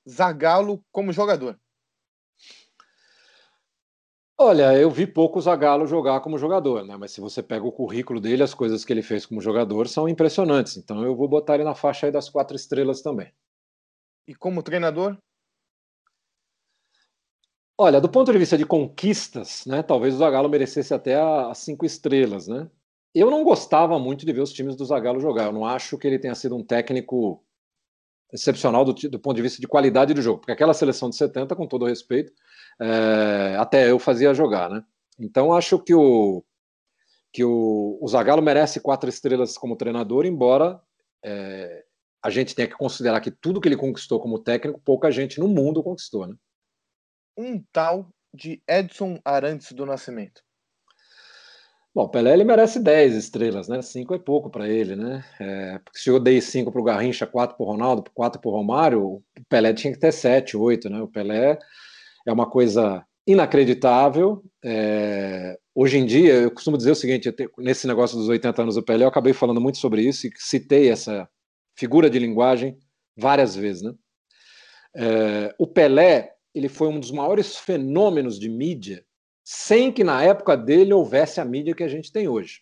D: Zagallo como jogador.
B: Olha, eu vi pouco o Zagallo jogar como jogador, né? Mas se você pega o currículo dele, as coisas que ele fez como jogador são impressionantes. Então eu vou botar ele na faixa aí das quatro estrelas também.
D: E como treinador?
B: Olha, do ponto de vista de conquistas, né? Talvez o Zagallo merecesse até as cinco estrelas, né? Eu não gostava muito de ver os times do Zagallo jogar. Eu não acho que ele tenha sido um técnico excepcional do, do ponto de vista de qualidade do jogo, porque aquela seleção de 70, com todo respeito, é, até eu fazia jogar, né? Então acho que o que o, o Zagallo merece quatro estrelas como treinador, embora é, a gente tenha que considerar que tudo que ele conquistou como técnico, pouca gente no mundo conquistou, né?
D: Um tal de Edson Arantes do Nascimento.
B: Bom, o Pelé ele merece 10 estrelas, né? 5 é pouco para ele, né? É, porque se eu dei 5 para o Garrincha, 4 para o Ronaldo, 4 para o Romário, o Pelé tinha que ter 7, 8, né? O Pelé é uma coisa inacreditável. É, hoje em dia, eu costumo dizer o seguinte: nesse negócio dos 80 anos do Pelé, eu acabei falando muito sobre isso e citei essa figura de linguagem várias vezes. Né? É, o Pelé ele foi um dos maiores fenômenos de mídia, sem que na época dele houvesse a mídia que a gente tem hoje.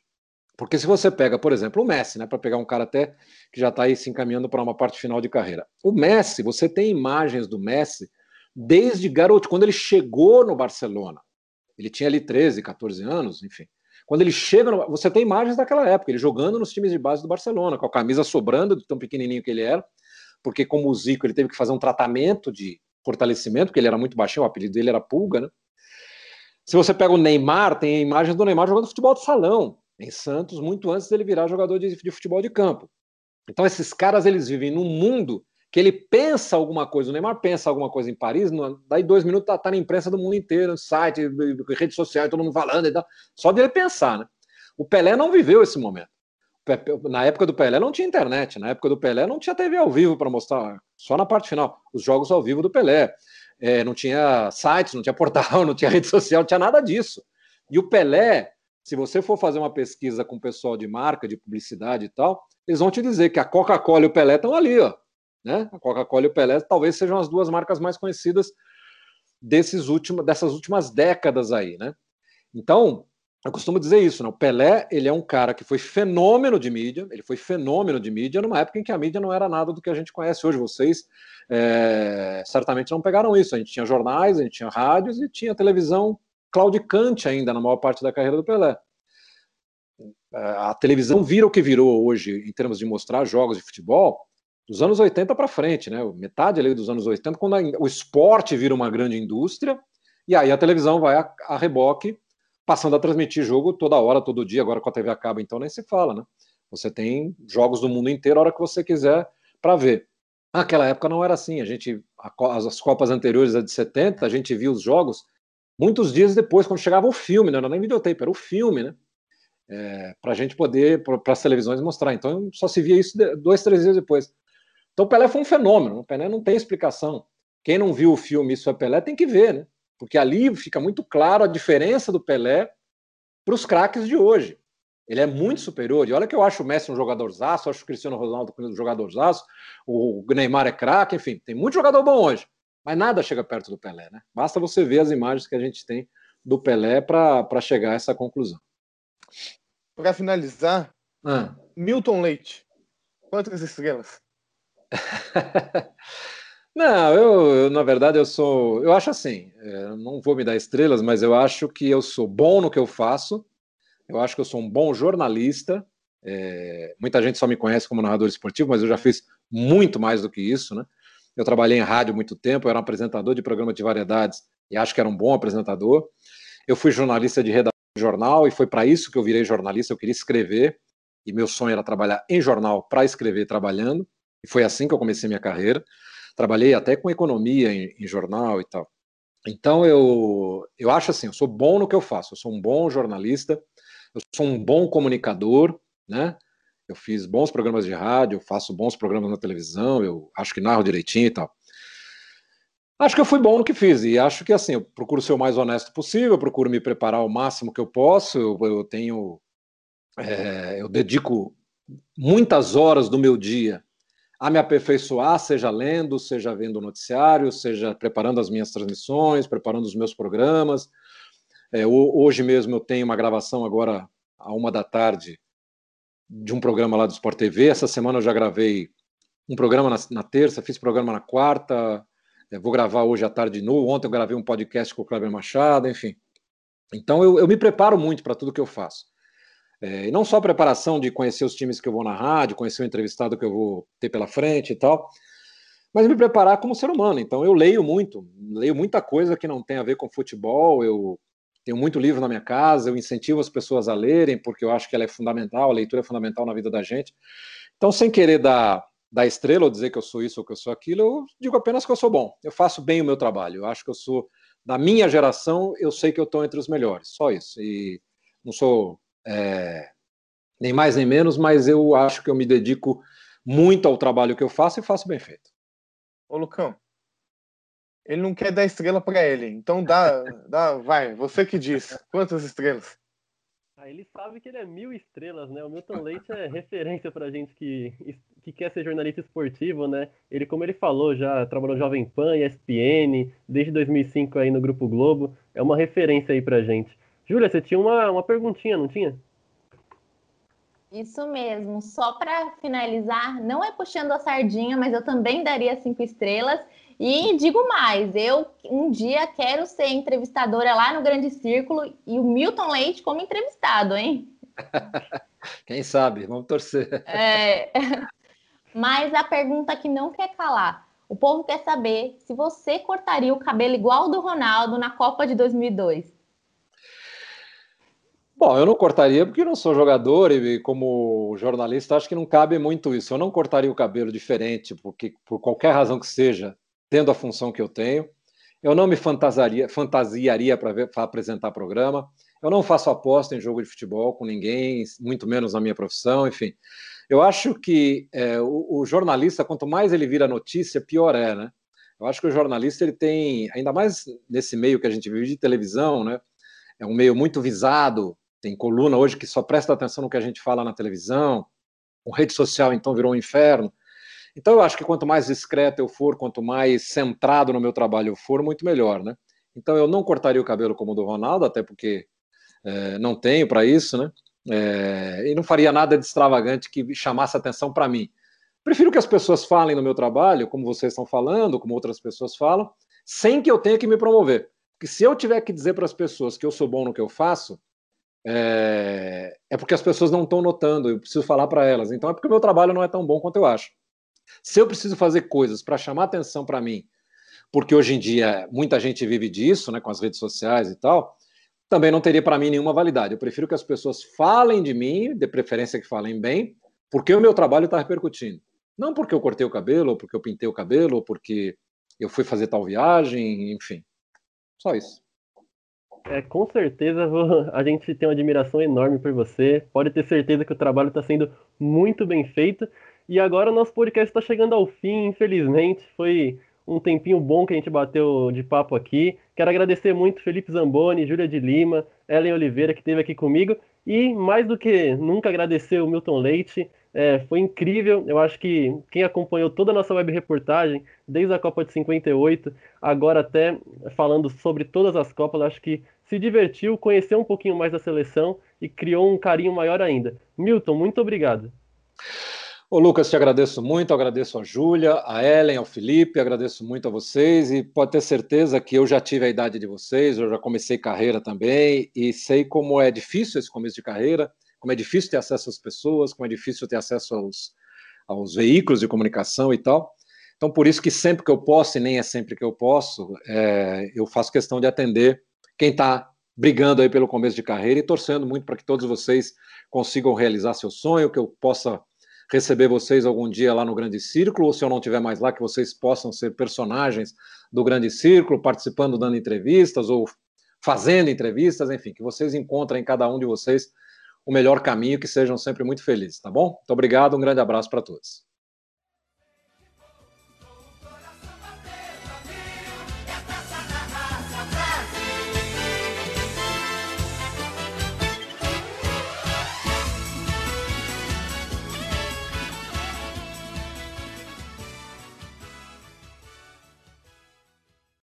B: Porque se você pega, por exemplo, o Messi, né, para pegar um cara até que já está aí se encaminhando para uma parte final de carreira. O Messi, você tem imagens do Messi desde garoto, quando ele chegou no Barcelona. Ele tinha ali 13, 14 anos, enfim. Quando ele chega, no, você tem imagens daquela época, ele jogando nos times de base do Barcelona, com a camisa sobrando de tão pequenininho que ele era, porque como o Zico ele teve que fazer um tratamento de fortalecimento, porque ele era muito baixinho, o apelido dele era Pulga, né? Se você pega o Neymar, tem imagens do Neymar jogando futebol de salão, em Santos, muito antes dele virar jogador de, de futebol de campo. Então esses caras, eles vivem num mundo que ele pensa alguma coisa, o Neymar pensa alguma coisa em Paris, daí dois minutos tá, tá na imprensa do mundo inteiro, no site, rede social, todo mundo falando e tal, só dele pensar, né? O Pelé não viveu esse momento. Na época do Pelé não tinha internet, na época do Pelé não tinha TV ao vivo para mostrar, só na parte final, os jogos ao vivo do Pelé. É, não tinha sites, não tinha portal, não tinha rede social, não tinha nada disso. E o Pelé, se você for fazer uma pesquisa com o pessoal de marca, de publicidade e tal, eles vão te dizer que a Coca-Cola e o Pelé estão ali, ó né? A Coca-Cola e o Pelé talvez sejam as duas marcas mais conhecidas desses últimos, dessas últimas décadas aí, né? Então, eu costumo dizer isso, né? O Pelé, ele é um cara que foi fenômeno de mídia, ele foi fenômeno de mídia numa época em que a mídia não era nada do que a gente conhece hoje. Vocês é, certamente não pegaram isso. A gente tinha jornais, a gente tinha rádios e tinha televisão claudicante ainda na maior parte da carreira do Pelé. É, a televisão vira o que virou hoje em termos de mostrar jogos de futebol, dos anos 80 para frente, né? Metade ali dos anos 80, quando a, o esporte vira uma grande indústria, e aí a televisão vai a, a, reboque, passando a transmitir jogo toda hora, todo dia, agora com a TV acaba, então nem se fala, né? Você tem jogos do mundo inteiro a hora que você quiser para ver. Naquela época não era assim, a gente as Copas anteriores, a de 70, a gente via os jogos muitos dias depois, quando chegava o filme, não era nem videotape, era o filme, né? É, para a gente poder, para as televisões mostrar. Então só se via isso dois, três dias depois. Então o Pelé foi um fenômeno, o Pelé não tem explicação. Quem não viu o filme Isso é Pelé tem que ver, né? Porque ali fica muito claro a diferença do Pelé para os craques de hoje. Ele é muito superior. E olha que eu acho o Messi um jogador zaço, acho o Cristiano Ronaldo um jogador zaço, o Neymar é craque, enfim, tem muito jogador bom hoje. Mas nada chega perto do Pelé, né? Basta você ver as imagens que a gente tem do Pelé para chegar a essa conclusão.
D: Para finalizar, ah. Milton Leite, quantas estrelas?
B: não, eu, eu, na verdade eu sou, eu acho assim, é, não vou me dar estrelas, mas eu acho que eu sou bom no que eu faço eu acho que eu sou um bom jornalista. É, muita gente só me conhece como narrador esportivo, mas eu já fiz muito mais do que isso, né? Eu trabalhei em rádio muito tempo, eu era um apresentador de programa de variedades e acho que era um bom apresentador. Eu fui jornalista de redação de jornal e foi para isso que eu virei jornalista. Eu queria escrever e meu sonho era trabalhar em jornal para escrever trabalhando. E foi assim que eu comecei minha carreira. Trabalhei até com economia em, em jornal e tal. Então eu, eu acho assim, eu sou bom no que eu faço. Eu sou um bom jornalista eu sou um bom comunicador, né? Eu fiz bons programas de rádio, faço bons programas na televisão, eu acho que narro direitinho e tal. Acho que eu fui bom no que fiz e acho que assim, eu procuro ser o mais honesto possível, procuro me preparar o máximo que eu posso. Eu, eu tenho, é, eu dedico muitas horas do meu dia a me aperfeiçoar, seja lendo, seja vendo noticiário, seja preparando as minhas transmissões, preparando os meus programas. É, hoje mesmo eu tenho uma gravação agora a uma da tarde de um programa lá do Sport TV. Essa semana eu já gravei um programa na, na terça, fiz programa na quarta, é, vou gravar hoje à tarde de novo. Ontem eu gravei um podcast com o Cleber Machado, enfim. Então eu, eu me preparo muito para tudo que eu faço. É, e não só a preparação de conhecer os times que eu vou na rádio, conhecer o entrevistado que eu vou ter pela frente e tal, mas me preparar como ser humano. Então eu leio muito, leio muita coisa que não tem a ver com futebol, eu tenho muito livro na minha casa, eu incentivo as pessoas a lerem, porque eu acho que ela é fundamental, a leitura é fundamental na vida da gente. Então, sem querer dar, dar estrela ou dizer que eu sou isso ou que eu sou aquilo, eu digo apenas que eu sou bom. Eu faço bem o meu trabalho. Eu acho que eu sou, da minha geração, eu sei que eu estou entre os melhores. Só isso. E não sou é, nem mais nem menos, mas eu acho que eu me dedico muito ao trabalho que eu faço e faço bem feito.
D: Ô, Lucão, ele não quer dar estrela para ele. Então dá, dá, vai, você que diz. Quantas estrelas?
A: Ah, ele sabe que ele é mil estrelas, né? O Milton Leite é referência pra gente que, que quer ser jornalista esportivo, né? Ele, como ele falou, já trabalhou Jovem Pan, ESPN, desde 2005 aí no Grupo Globo. É uma referência aí pra gente. Júlia, você tinha uma, uma perguntinha, não tinha?
C: Isso mesmo. Só para finalizar, não é puxando a sardinha, mas eu também daria cinco estrelas. E digo mais, eu um dia quero ser entrevistadora lá no Grande Círculo e o Milton Leite como entrevistado, hein?
B: Quem sabe, vamos torcer.
C: É... Mas a pergunta que não quer calar. O povo quer saber se você cortaria o cabelo igual do Ronaldo na Copa de 2002.
B: Bom, eu não cortaria porque não sou jogador e como jornalista acho que não cabe muito isso. Eu não cortaria o cabelo diferente, porque por qualquer razão que seja, tendo a função que eu tenho. Eu não me fantasiaria, fantasiaria para apresentar programa. Eu não faço aposta em jogo de futebol com ninguém, muito menos na minha profissão, enfim. Eu acho que é, o, o, jornalista, quanto mais ele vira notícia, pior é, né? Eu acho que o jornalista ele tem, ainda mais nesse meio que a gente vive de televisão, né? É um meio muito visado. Tem coluna hoje que só presta atenção no que a gente fala na televisão. Com rede social, então, virou um inferno. Então, eu acho que quanto mais discreto eu for, quanto mais centrado no meu trabalho eu for, muito melhor, né? Então, eu não cortaria o cabelo como o do Ronaldo, até porque é, não tenho para isso, né? É, e não faria nada de extravagante que chamasse atenção para mim. Prefiro que as pessoas falem no meu trabalho, como vocês estão falando, como outras pessoas falam, sem que eu tenha que me promover. Porque se eu tiver que dizer para as pessoas que eu sou bom no que eu faço, é, é porque as pessoas não estão notando, eu preciso falar para elas. Então é porque o meu trabalho não é tão bom quanto eu acho. Se eu preciso fazer coisas para chamar atenção para mim, porque hoje em dia muita gente vive disso, né, com as redes sociais e tal, também não teria para mim nenhuma validade. Eu prefiro que as pessoas falem de mim, de preferência que falem bem, porque o meu trabalho está repercutindo. Não porque eu cortei o cabelo, ou porque eu pintei o cabelo, ou porque eu fui fazer tal viagem, enfim. Só isso.
A: É, com certeza a gente tem uma admiração enorme por você. Pode ter certeza que o trabalho está sendo muito bem feito. E agora o nosso podcast está chegando ao fim, infelizmente. Foi um tempinho bom que a gente bateu de papo aqui. Quero agradecer muito Felipe Zamboni, Júlia de Lima, Ellen Oliveira, que esteve aqui comigo. E mais do que nunca agradecer o Milton Leite. É, foi incrível. Eu acho que quem acompanhou toda a nossa web reportagem, desde a Copa de 58, agora até falando sobre todas as Copas, acho que se divertiu, conheceu um pouquinho mais da seleção e criou um carinho maior ainda. Milton, muito obrigado.
B: Ô Lucas, te agradeço muito, agradeço a Júlia, a Ellen, ao Felipe, agradeço muito a vocês e pode ter certeza que eu já tive a idade de vocês, eu já comecei carreira também e sei como é difícil esse começo de carreira, como é difícil ter acesso às pessoas, como é difícil ter acesso aos, aos veículos de comunicação e tal. Então, por isso que sempre que eu posso, e nem é sempre que eu posso, é, eu faço questão de atender quem está brigando aí pelo começo de carreira e torcendo muito para que todos vocês consigam realizar seu sonho, que eu possa receber vocês algum dia lá no Grande Círculo, ou se eu não estiver mais lá, que vocês possam ser personagens do Grande Círculo, participando, dando entrevistas ou fazendo entrevistas, enfim, que vocês encontrem em cada um de vocês o melhor caminho, que sejam sempre muito felizes, tá bom? Muito obrigado, um grande abraço para todos.